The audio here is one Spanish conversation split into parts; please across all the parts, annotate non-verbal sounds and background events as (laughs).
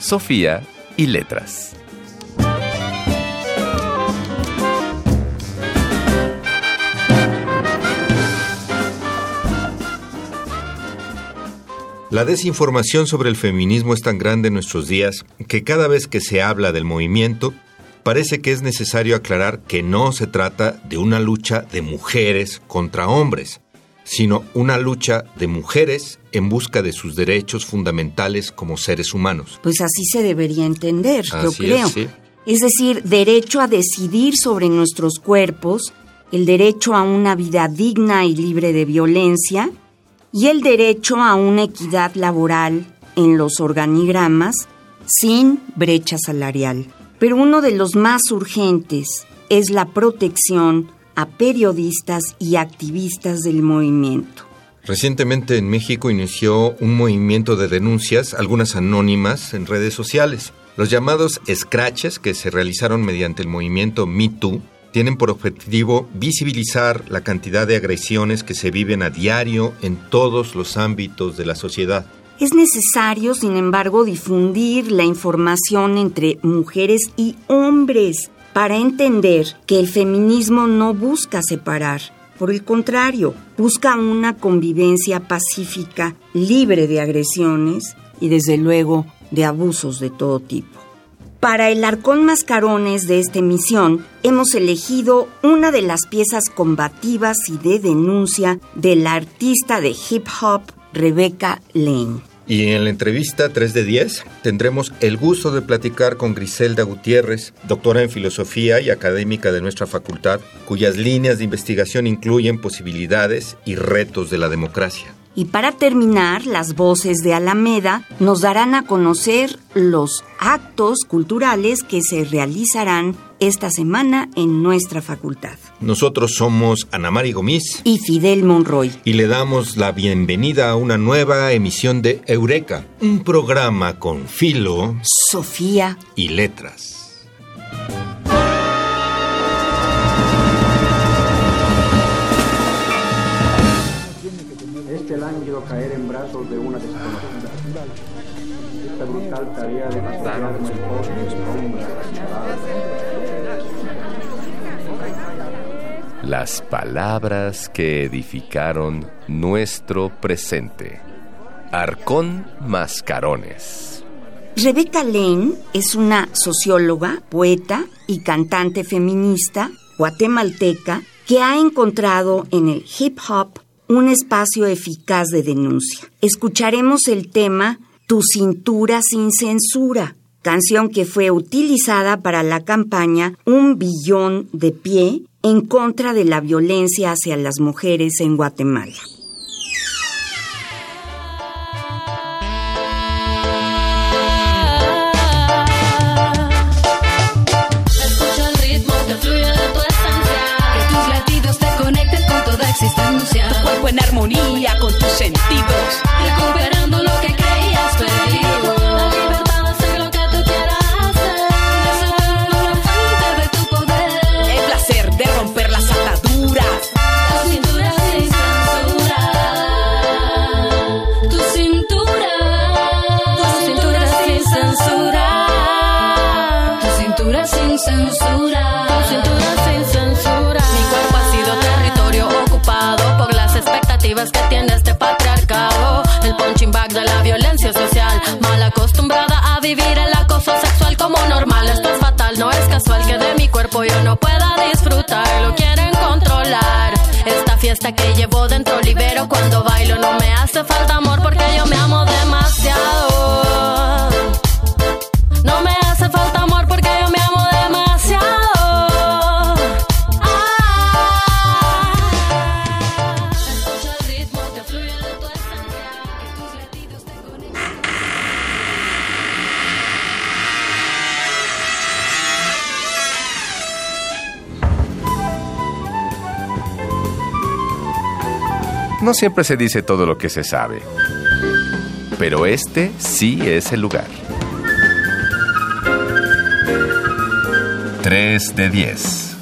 Sofía y letras. La desinformación sobre el feminismo es tan grande en nuestros días que cada vez que se habla del movimiento, parece que es necesario aclarar que no se trata de una lucha de mujeres contra hombres, sino una lucha de mujeres en busca de sus derechos fundamentales como seres humanos. Pues así se debería entender, yo creo. es, sí. Es decir, derecho a decidir sobre nuestros cuerpos, el derecho a una vida digna y libre de violencia y el derecho a una equidad laboral en los organigramas sin brecha salarial. Pero uno de los más urgentes es la protección a periodistas y activistas del movimiento. Recientemente en México inició un movimiento de denuncias, algunas anónimas, en redes sociales. Los llamados scratches que se realizaron mediante el movimiento MeToo tienen por objetivo visibilizar la cantidad de agresiones que se viven a diario en todos los ámbitos de la sociedad. Es necesario, sin embargo, difundir la información entre mujeres y hombres para entender que el feminismo no busca separar. Por el contrario, busca una convivencia pacífica, libre de agresiones y, desde luego, de abusos de todo tipo. Para el arcón mascarones de esta emisión, hemos elegido una de las piezas combativas y de denuncia de la artista de hip hop Rebecca Lane. Y en la entrevista 3 de 10 tendremos el gusto de platicar con Griselda Gutiérrez, doctora en filosofía y académica de nuestra facultad, cuyas líneas de investigación incluyen posibilidades y retos de la democracia. Y para terminar, las voces de Alameda nos darán a conocer los actos culturales que se realizarán esta semana en nuestra facultad. Nosotros somos Ana Mari Gomis Y Fidel Monroy. y le damos la bienvenida a una nueva emisión de Eureka, un programa con filo Sofía. y letras. Este lánguido caer en brazos de una desconocida. Esta brutal tarea de custodiarme el pobre sombra Las palabras que edificaron nuestro presente. Arcón Mascarones. Rebecca Lane es una socióloga, poeta y cantante feminista guatemalteca que ha encontrado en el hip hop un espacio eficaz de denuncia. Escucharemos el tema Tu cintura sin censura, canción que fue utilizada para la campaña Un billón de pie en contra de la violencia hacia las mujeres en Guatemala. Tu en armonía con tus sentidos. Recuperando que tiene este patriarcado. El punching bag de la violencia social. Mal acostumbrada a vivir el acoso sexual como normal. Esto es fatal, no es casual que de mi cuerpo yo no pueda disfrutar. Lo quieren controlar. Esta fiesta que llevo dentro libero cuando bailo. No me hace falta amor porque yo me amo demasiado. No siempre se dice todo lo que se sabe. Pero este sí es el lugar. 3 de 10.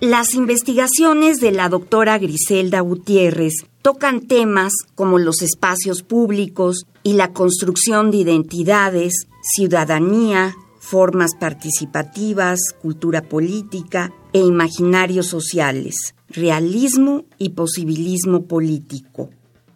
Las investigaciones de la doctora Griselda Gutiérrez tocan temas como los espacios públicos y la construcción de identidades, ciudadanía, formas participativas, cultura política e imaginarios sociales, realismo y posibilismo político,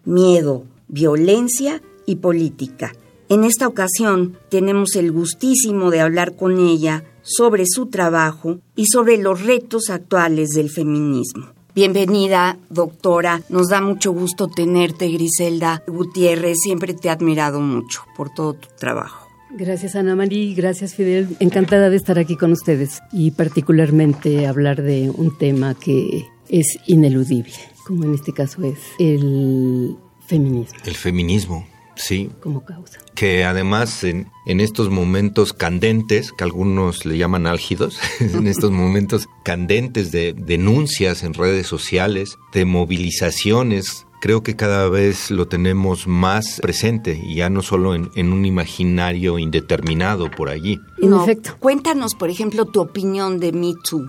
miedo, violencia y política. En esta ocasión tenemos el gustísimo de hablar con ella sobre su trabajo y sobre los retos actuales del feminismo. Bienvenida, doctora. Nos da mucho gusto tenerte, Griselda Gutiérrez. Siempre te he admirado mucho por todo tu trabajo. Gracias Ana María, gracias Fidel. Encantada de estar aquí con ustedes y particularmente hablar de un tema que es ineludible, como en este caso es el feminismo. El feminismo, sí. Como causa. Que además en, en estos momentos candentes, que algunos le llaman álgidos, (laughs) en estos momentos candentes de denuncias en redes sociales, de movilizaciones creo que cada vez lo tenemos más presente y ya no solo en, en un imaginario indeterminado por allí. En No, efecto. Cuéntanos, por ejemplo, tu opinión de Me Too.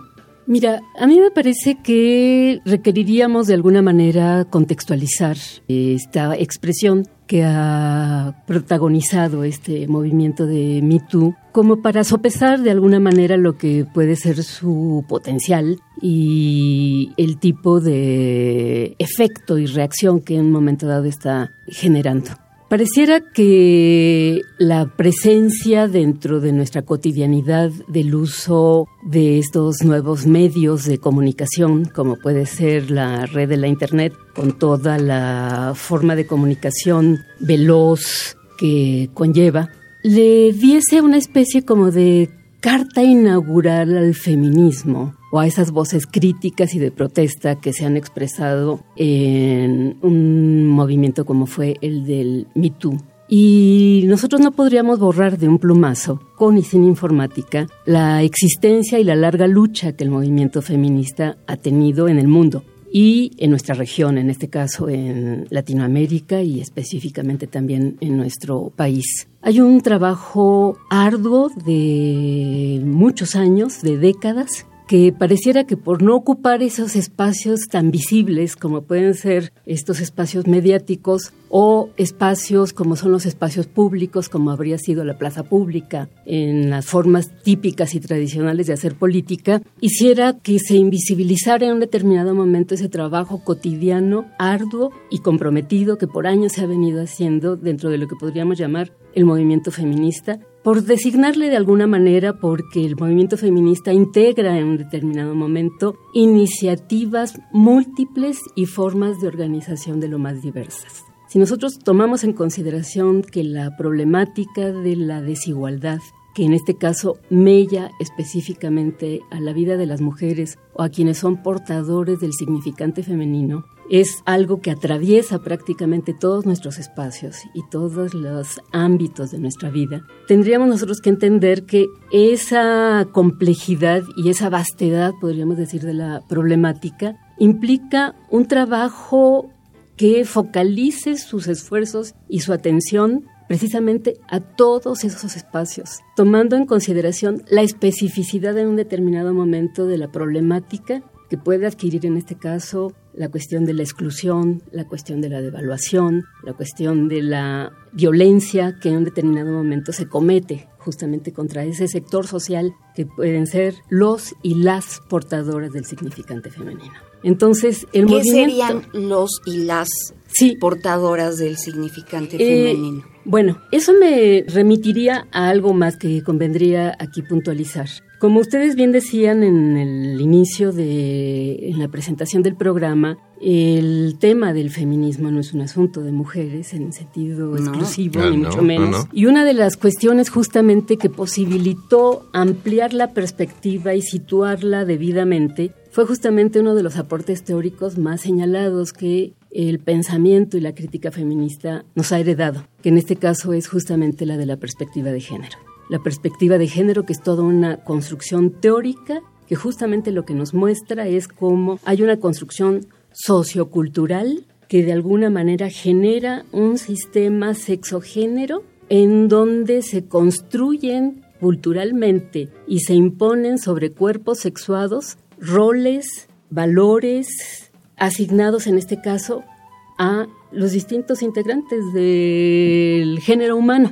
Mira, a mí me parece que requeriríamos de alguna manera contextualizar esta expresión que ha protagonizado este movimiento de Me Too como para sopesar de alguna manera lo que puede ser su potencial y el tipo de efecto y reacción que en un momento dado está generando. Pareciera que la presencia dentro de nuestra cotidianidad del uso de estos nuevos medios de comunicación, como puede ser la red de la Internet, con toda la forma de comunicación veloz que conlleva, le diese una especie como de carta inaugural al feminismo o a esas voces críticas y de protesta que se han expresado en un movimiento como fue el del Me Too. Y nosotros no podríamos borrar de un plumazo, con y sin informática, la existencia y la larga lucha que el movimiento feminista ha tenido en el mundo y en nuestra región, en este caso en Latinoamérica y específicamente también en nuestro país. Hay un trabajo arduo de muchos años, de décadas, que pareciera que por no ocupar esos espacios tan visibles como pueden ser estos espacios mediáticos o espacios como son los espacios públicos, como habría sido la plaza pública, en las formas típicas y tradicionales de hacer política, hiciera que se invisibilizara en un determinado momento ese trabajo cotidiano, arduo y comprometido que por años se ha venido haciendo dentro de lo que podríamos llamar el movimiento feminista por designarle de alguna manera porque el movimiento feminista integra en un determinado momento iniciativas múltiples y formas de organización de lo más diversas. Si nosotros tomamos en consideración que la problemática de la desigualdad, que en este caso mella específicamente a la vida de las mujeres o a quienes son portadores del significante femenino, es algo que atraviesa prácticamente todos nuestros espacios y todos los ámbitos de nuestra vida, tendríamos nosotros que entender que esa complejidad y esa vastedad, podríamos decir, de la problemática, implica un trabajo que focalice sus esfuerzos y su atención precisamente a todos esos espacios, tomando en consideración la especificidad en un determinado momento de la problemática que puede adquirir en este caso la cuestión de la exclusión, la cuestión de la devaluación, la cuestión de la violencia que en un determinado momento se comete justamente contra ese sector social que pueden ser los y las portadoras del significante femenino. Entonces, el ¿Qué movimiento... serían los y las Sí. portadoras del significante Eh, femenino? Bueno, eso me remitiría a algo más que convendría aquí puntualizar. Como ustedes bien decían en el inicio de en la presentación del programa, el tema del feminismo no es un asunto de mujeres en sentido exclusivo Ah, ni no, mucho no, menos. no. Y una de las cuestiones justamente que posibilitó ampliar la perspectiva y situarla debidamente fue justamente uno de los aportes teóricos más señalados que el pensamiento y la crítica feminista nos ha heredado, que en este caso es justamente la de la perspectiva de género. La perspectiva de género que es toda una construcción teórica que justamente lo que nos muestra es cómo hay una construcción sociocultural que de alguna manera genera un sistema sexogénero en donde se construyen culturalmente y se imponen sobre cuerpos sexuados roles, valores asignados en este caso a los distintos integrantes del género humano.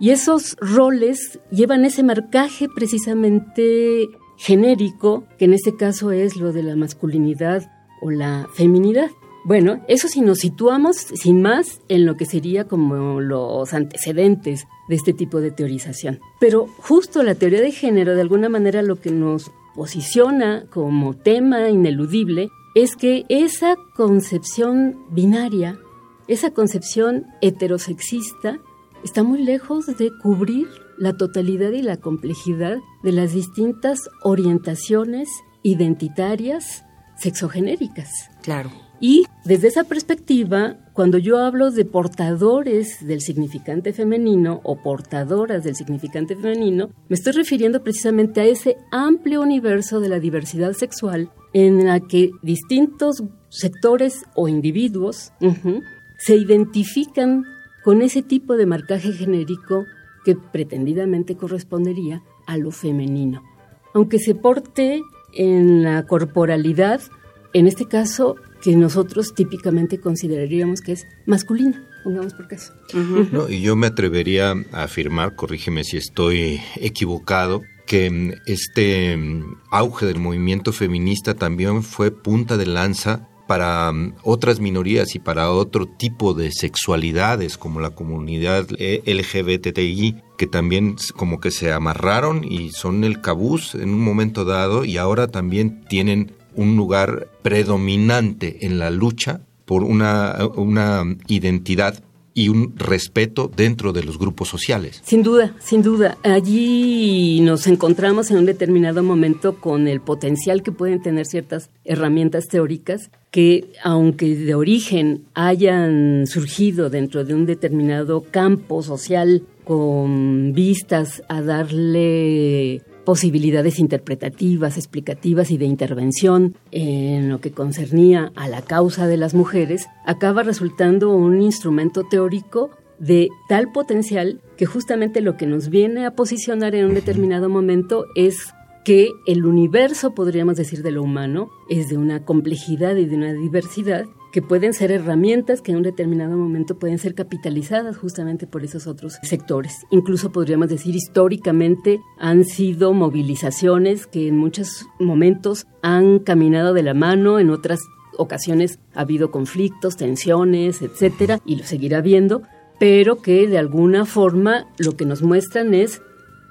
Y esos roles llevan ese marcaje precisamente genérico, que en este caso es lo de la masculinidad o la feminidad. Bueno, eso si nos situamos sin más en lo que sería como los antecedentes de este tipo de teorización. Pero justo la teoría de género, de alguna manera, lo que nos posiciona como tema ineludible es que esa concepción binaria, esa concepción heterosexista, está muy lejos de cubrir la totalidad y la complejidad de las distintas orientaciones identitarias sexogenéricas. Claro. Y desde esa perspectiva, cuando yo hablo de portadores del significante femenino o portadoras del significante femenino, me estoy refiriendo precisamente a ese amplio universo de la diversidad sexual en la que distintos sectores o individuos se identifican con ese tipo de marcaje genérico que pretendidamente correspondería a lo femenino. Aunque se porte en la corporalidad, en este caso que nosotros típicamente consideraríamos que es masculina, pongamos por caso. no, y yo me atrevería a afirmar, corrígeme si estoy equivocado, que mm, este mm, auge del movimiento feminista también fue punta de lanza para mm, otras minorías y para otro tipo de sexualidades como la comunidad eh, LGBTI que también como que se amarraron y son el cabuz en un momento dado y ahora también tienen un lugar predominante en la lucha por una, una identidad y un respeto dentro de los grupos sociales. Sin duda, sin duda. Allí nos encontramos en un determinado momento con el potencial que pueden tener ciertas herramientas teóricas que, aunque de origen hayan surgido dentro de un determinado campo social con vistas a darle posibilidades interpretativas, explicativas y de intervención en lo que concernía a la causa de las mujeres, acaba resultando un instrumento teórico de tal potencial que justamente lo que nos viene a posicionar en un determinado momento es que el universo, podríamos decir, de lo humano es de una complejidad y de una diversidad que pueden ser herramientas que en un determinado momento pueden ser capitalizadas justamente por esos otros sectores. Incluso podríamos decir históricamente han sido movilizaciones que en muchos momentos han caminado de la mano, en otras ocasiones ha habido conflictos, tensiones, etcétera, y lo seguirá habiendo, pero que de alguna forma lo que nos muestran es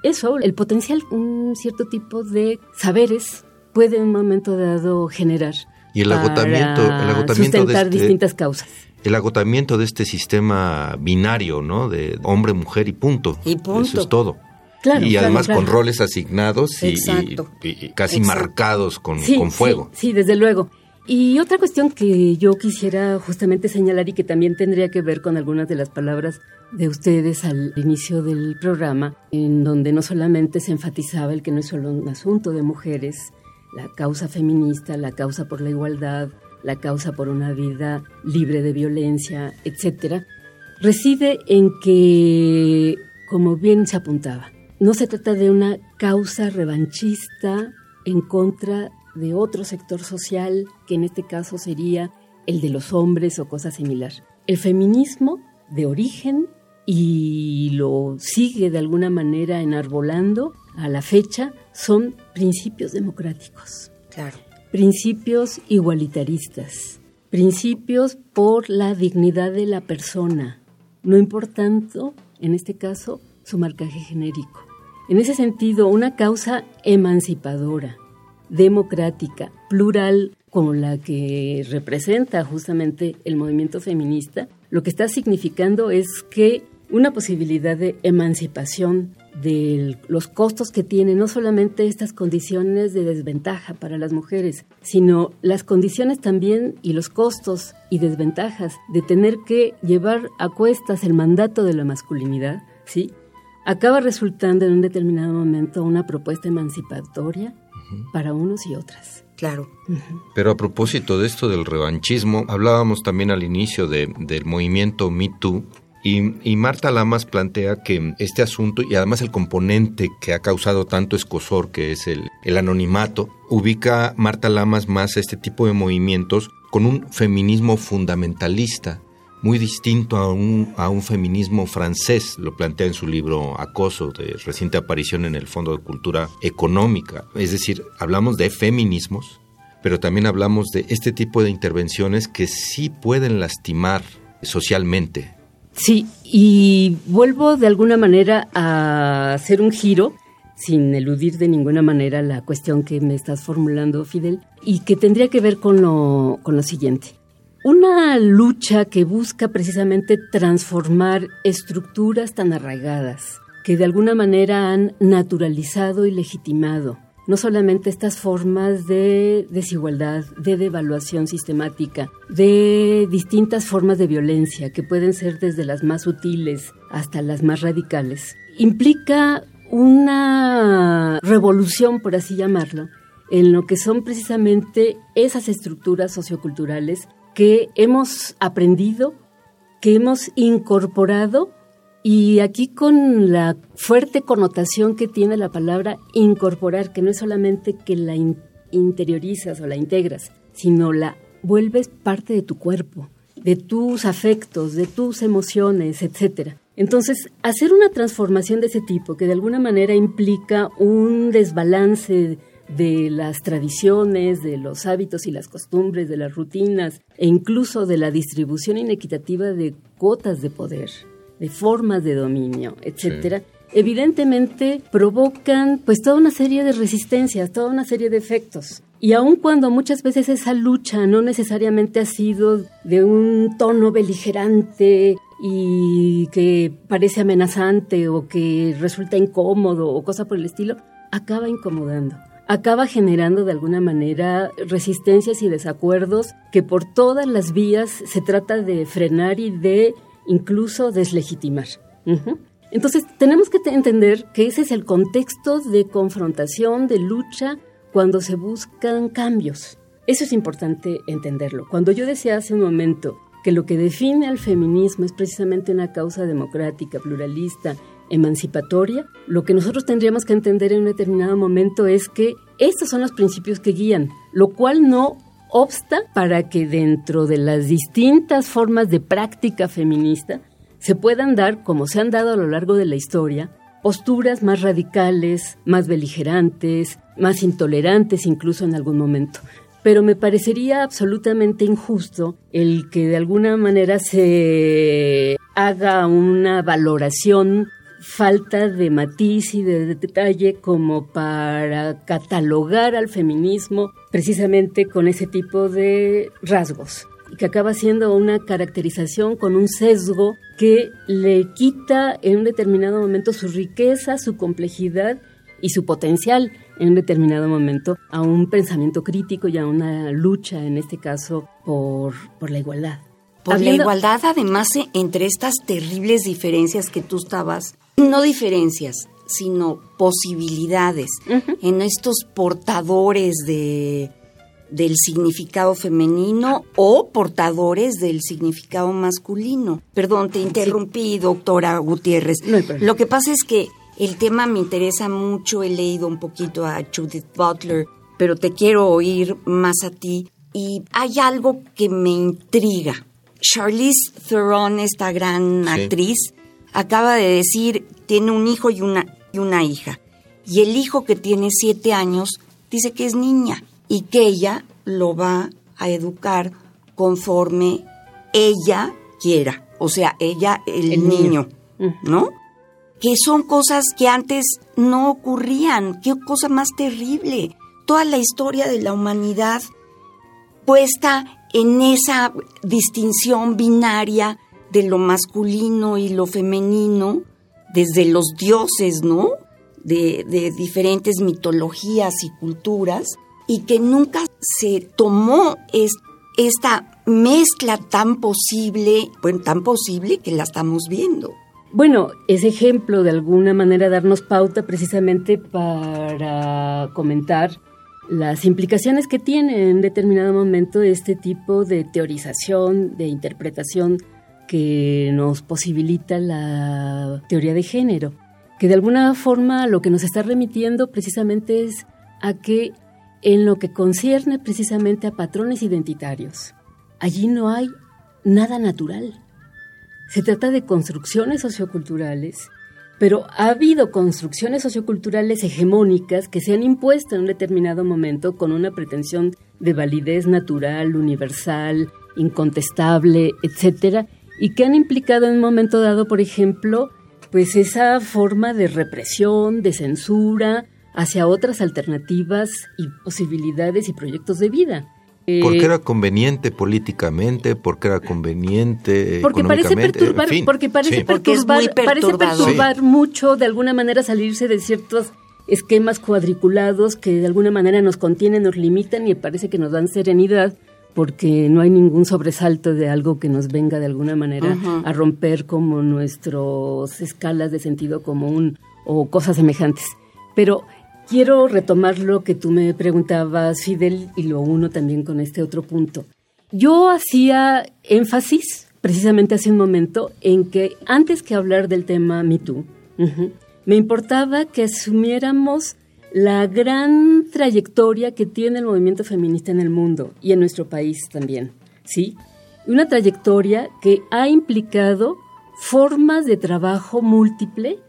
eso, el potencial, un cierto tipo de saberes puede en un momento dado generar y el agotamiento, el agotamiento de este, distintas causas. El agotamiento de este sistema binario, ¿no? De hombre, mujer y punto. Y punto. Eso es todo. Claro, y además claro, con roles asignados y, y casi Exacto. marcados con, Sí, con fuego. Sí, sí, desde luego. Y otra cuestión que yo quisiera justamente señalar y que también tendría que ver con algunas de las palabras de ustedes al inicio del programa, en donde no solamente se enfatizaba el que no es solo un asunto de mujeres, la causa feminista, la causa por la igualdad, la causa por una vida libre de violencia, etcétera, reside en que, como bien se apuntaba, no se trata de una causa revanchista en contra de otro sector social, que en este caso sería el de los hombres o cosa similar. El feminismo de origen y lo sigue de alguna manera enarbolando a la fecha son principios democráticos, Claro. principios igualitaristas, principios por la dignidad de la persona, no importando, en este caso, su marcaje genérico. En ese sentido, una causa emancipadora, democrática, plural, como la que representa justamente el movimiento feminista, lo que está significando es que una posibilidad de emancipación de los costos que tienen no solamente estas condiciones de desventaja para las mujeres, sino las condiciones también y los costos y desventajas de tener que llevar a cuestas el mandato de la masculinidad, ¿sí? Acaba resultando en un determinado momento una propuesta emancipatoria para unos y otras. Claro. Pero a propósito de esto del revanchismo, hablábamos también al inicio de, del movimiento Me Too. Y, Marta Lamas plantea que este asunto y además el componente que ha causado tanto escosor, que es el, anonimato, ubica Marta Lamas más este tipo de movimientos con un feminismo fundamentalista, muy distinto a un, a un feminismo francés, lo plantea en su libro Acoso, de reciente aparición en el Fondo de Cultura Económica. Es decir, hablamos de feminismos, pero también hablamos de este tipo de intervenciones que sí pueden lastimar socialmente. Sí, y vuelvo de alguna manera a hacer un giro sin eludir de ninguna manera la cuestión que me estás formulando, Fidel, y que tendría que ver con lo, con lo siguiente. Una lucha que busca precisamente transformar estructuras tan arraigadas que de alguna manera han naturalizado y legitimado no solamente estas formas de desigualdad, de devaluación sistemática, de distintas formas de violencia que pueden ser desde las más sutiles hasta las más radicales, implica una revolución, por así llamarlo, en lo que son precisamente esas estructuras socioculturales que hemos aprendido, que hemos incorporado y aquí con la fuerte connotación que tiene la palabra incorporar, que no es solamente que la interiorizas o la integras, sino la vuelves parte de tu cuerpo, de tus afectos, de tus emociones, etc. Entonces, hacer una transformación de ese tipo, que de alguna manera implica un desbalance de las tradiciones, de los hábitos y las costumbres, de las rutinas e incluso de la distribución inequitativa de cuotas de poder, de formas de dominio, etcétera. Evidentemente provocan pues toda una serie de resistencias, toda una serie de efectos. Y aun cuando muchas veces esa lucha no necesariamente ha sido de un tono beligerante y que parece amenazante o que resulta incómodo o cosa por el estilo, acaba incomodando acaba generando de alguna manera resistencias y desacuerdos que por todas las vías se trata de frenar y de incluso deslegitimar. Entonces tenemos que entender que ese es el contexto de confrontación, de lucha, cuando se buscan cambios. Eso es importante entenderlo. Cuando yo decía hace un momento que lo que define al feminismo es precisamente una causa democrática, pluralista, emancipatoria, lo que nosotros tendríamos que entender en un determinado momento es que estos son los principios que guían, lo cual no obsta para que dentro de las distintas formas de práctica feminista se puedan dar, como se han dado a lo largo de la historia, posturas más radicales, más beligerantes, más intolerantes incluso en algún momento. Pero me parecería absolutamente injusto el que de alguna manera se haga una valoración falta de matiz y de detalle como para catalogar al feminismo precisamente con ese tipo de rasgos y que acaba siendo una caracterización con un sesgo que le quita en un determinado momento su riqueza, su complejidad y su potencial en un determinado momento a un pensamiento crítico y a una lucha, en este caso, por, por la igualdad. Por la igualdad, además, entre estas terribles diferencias que tú estabas no diferencias, sino posibilidades en estos portadores de del significado femenino o portadores del significado masculino. Perdón, te interrumpí, doctora Gutiérrez. Lo que pasa es que el tema me interesa mucho, he leído un poquito a Judith Butler, pero te quiero oír más a ti. Y hay algo que me intriga. Charlize Theron, esta gran actriz, acaba de decir, tiene un hijo y una, y una hija. Y el hijo que tiene siete años dice que es niña y que ella lo va a educar conforme ella quiera. O sea, ella, el, niño, ¿no? Que son cosas que antes no ocurrían. Qué cosa más terrible. Toda la historia de la humanidad puesta en esa distinción binaria de lo masculino y lo femenino, desde los dioses, ¿no? De, diferentes mitologías y culturas, y que nunca se tomó esta mezcla tan posible, bueno, tan posible que la estamos viendo. Bueno, ese ejemplo de alguna manera darnos pauta precisamente para comentar las implicaciones que tiene en determinado momento este tipo de teorización, de interpretación que nos posibilita la teoría de género, que de alguna forma lo que nos está remitiendo precisamente es a que en lo que concierne precisamente a patrones identitarios, allí no hay nada natural. Se trata de construcciones socioculturales pero ha habido construcciones socioculturales hegemónicas que se han impuesto en un determinado momento con una pretensión de validez natural, universal, incontestable, etcétera, y que han implicado en un momento dado, por ejemplo, pues esa forma de represión, de censura hacia otras alternativas y posibilidades y proyectos de vida. Porque era conveniente políticamente, porque era conveniente porque parece perturbar, porque parece perturbar, parece perturbar mucho de alguna manera salirse de ciertos esquemas cuadriculados que de alguna manera nos contienen, nos limitan y parece que nos dan serenidad porque no hay ningún sobresalto de algo que nos venga de alguna manera a romper como nuestras escalas de sentido común o cosas semejantes. Pero Quiero retomar lo que tú me preguntabas, Fidel, y lo uno también con este otro punto. Yo hacía énfasis, precisamente hace un momento, en que antes que hablar del tema MeToo, me importaba que asumiéramos la gran trayectoria que tiene el movimiento feminista en el mundo y en nuestro país también, ¿sí? Una trayectoria que ha implicado formas de trabajo múltiple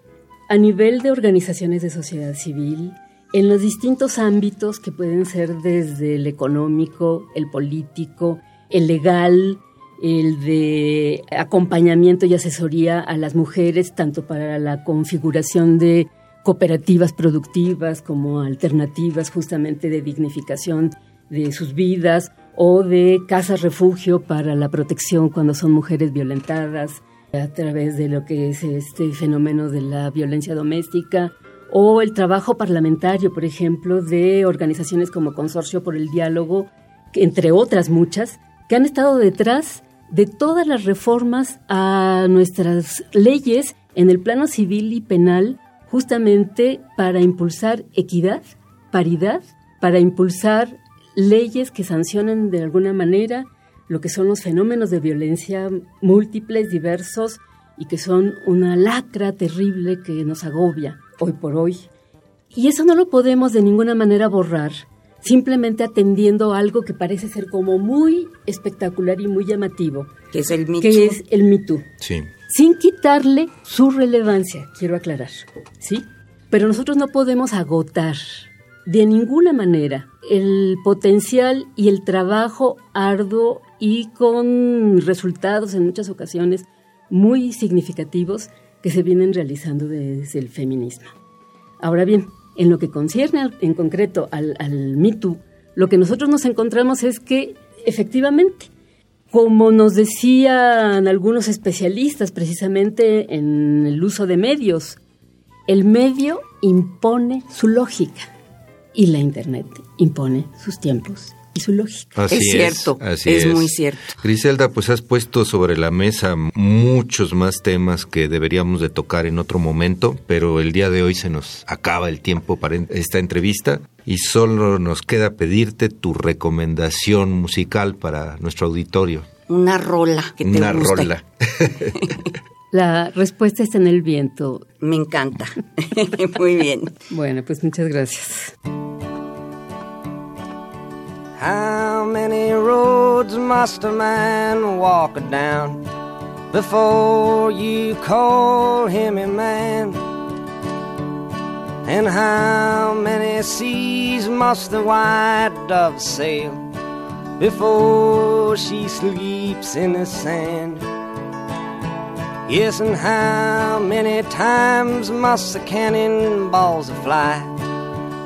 a nivel de organizaciones de sociedad civil, en los distintos ámbitos que pueden ser desde el económico, el político, el legal, el de acompañamiento y asesoría a las mujeres, tanto para la configuración de cooperativas productivas como alternativas justamente de dignificación de sus vidas o de casas refugio para la protección cuando son mujeres violentadas a través de lo que es este fenómeno de la violencia doméstica o el trabajo parlamentario, por ejemplo, de organizaciones como Consorcio por el Diálogo, entre otras muchas, que han estado detrás de todas las reformas a nuestras leyes en el plano civil y penal, justamente para impulsar equidad, paridad, para impulsar leyes que sancionen de alguna manera lo que son los fenómenos de violencia múltiples, diversos y que son una lacra terrible que nos agobia hoy por hoy. Y eso no lo podemos de ninguna manera borrar, simplemente atendiendo algo que parece ser como muy espectacular y muy llamativo. Que es el Me Que es el Me Too. Sí. Sin quitarle su relevancia, quiero aclarar. ¿Sí? Pero nosotros no podemos agotar de ninguna manera el potencial y el trabajo arduo y con resultados en muchas ocasiones muy significativos que se vienen realizando desde el feminismo. Ahora bien, en lo que concierne en concreto al, al Me Too, lo que nosotros nos encontramos es que efectivamente, como nos decían algunos especialistas precisamente en el uso de medios, el medio impone su lógica y la Internet impone sus tiempos su lógica. Así es cierto, es, muy cierto. Griselda, pues has puesto sobre la mesa muchos más temas que deberíamos de tocar en otro momento, pero el día de hoy se nos acaba el tiempo para esta entrevista y solo nos queda pedirte tu recomendación musical para nuestro auditorio. Una rola que te Una rola. (laughs) La respuesta está en el viento. Me encanta. (laughs) Muy bien. Bueno, pues muchas gracias. How many roads must a man walk down before you call him a man? And how many seas must the white dove sail before she sleeps in the sand? Yes, and how many times must the cannonballs fly?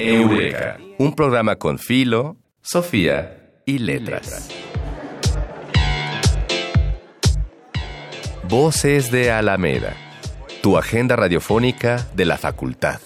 Eureka, un programa con Filo, Sofía y Letras. Voces de Alameda, tu agenda radiofónica de la facultad.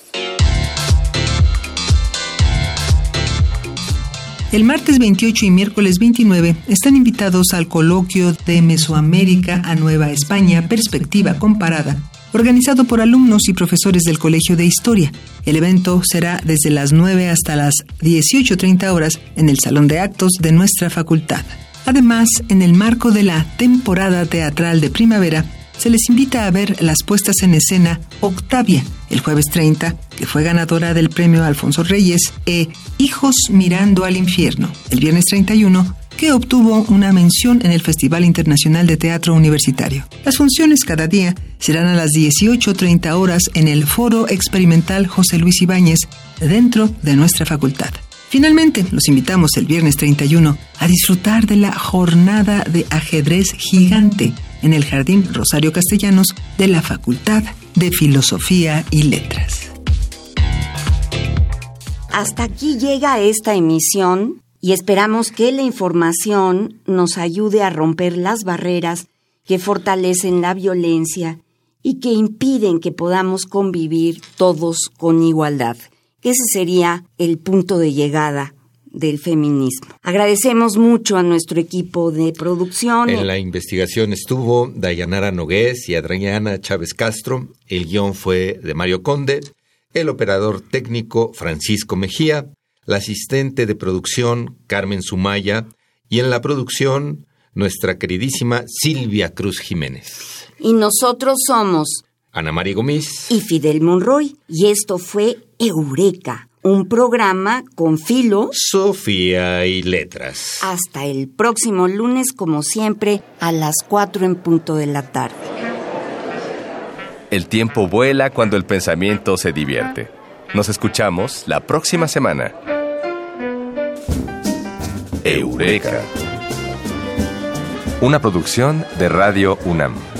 El martes 28 y miércoles 29 están invitados al coloquio de Mesoamérica a Nueva España, Perspectiva Comparada, organizado por alumnos y profesores del Colegio de Historia. El evento será desde las 9 hasta las 18.30 horas en el Salón de Actos de nuestra facultad. Además, en el marco de la temporada teatral de primavera, se les invita a ver las puestas en escena Octavia, el jueves 30, que fue ganadora del premio Alfonso Reyes, e Hijos Mirando al Infierno, el viernes 31, que obtuvo una mención en el Festival Internacional de Teatro Universitario. Las funciones cada día serán a las 18.30 horas en el Foro Experimental José Luis Ibáñez, dentro de nuestra facultad. Finalmente, los invitamos el viernes 31 a disfrutar de la jornada de ajedrez gigante en el Jardín Rosario Castellanos de la Facultad de Filosofía y Letras. Hasta aquí llega esta emisión y esperamos que la información nos ayude a romper las barreras que fortalecen la violencia y que impiden que podamos convivir todos con igualdad. Ese sería el punto de llegada del feminismo. Agradecemos mucho a nuestro equipo de producción. En la investigación estuvo Dayanara Nogués y Adriana Chávez Castro. El guion fue de Mario Conde. El operador técnico Francisco Mejía. La asistente de producción Carmen Sumaya. Y en la producción nuestra queridísima Silvia Cruz Jiménez. Y nosotros somos Ana María Gómez y Fidel Monroy. Y esto fue Eureka un programa con filo, Sofía y letras. Hasta el próximo lunes, como siempre, a las 4 en punto de la tarde. El tiempo vuela cuando el pensamiento se divierte. Nos escuchamos la próxima semana. Eureka. Una producción de Radio UNAM.